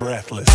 breathless.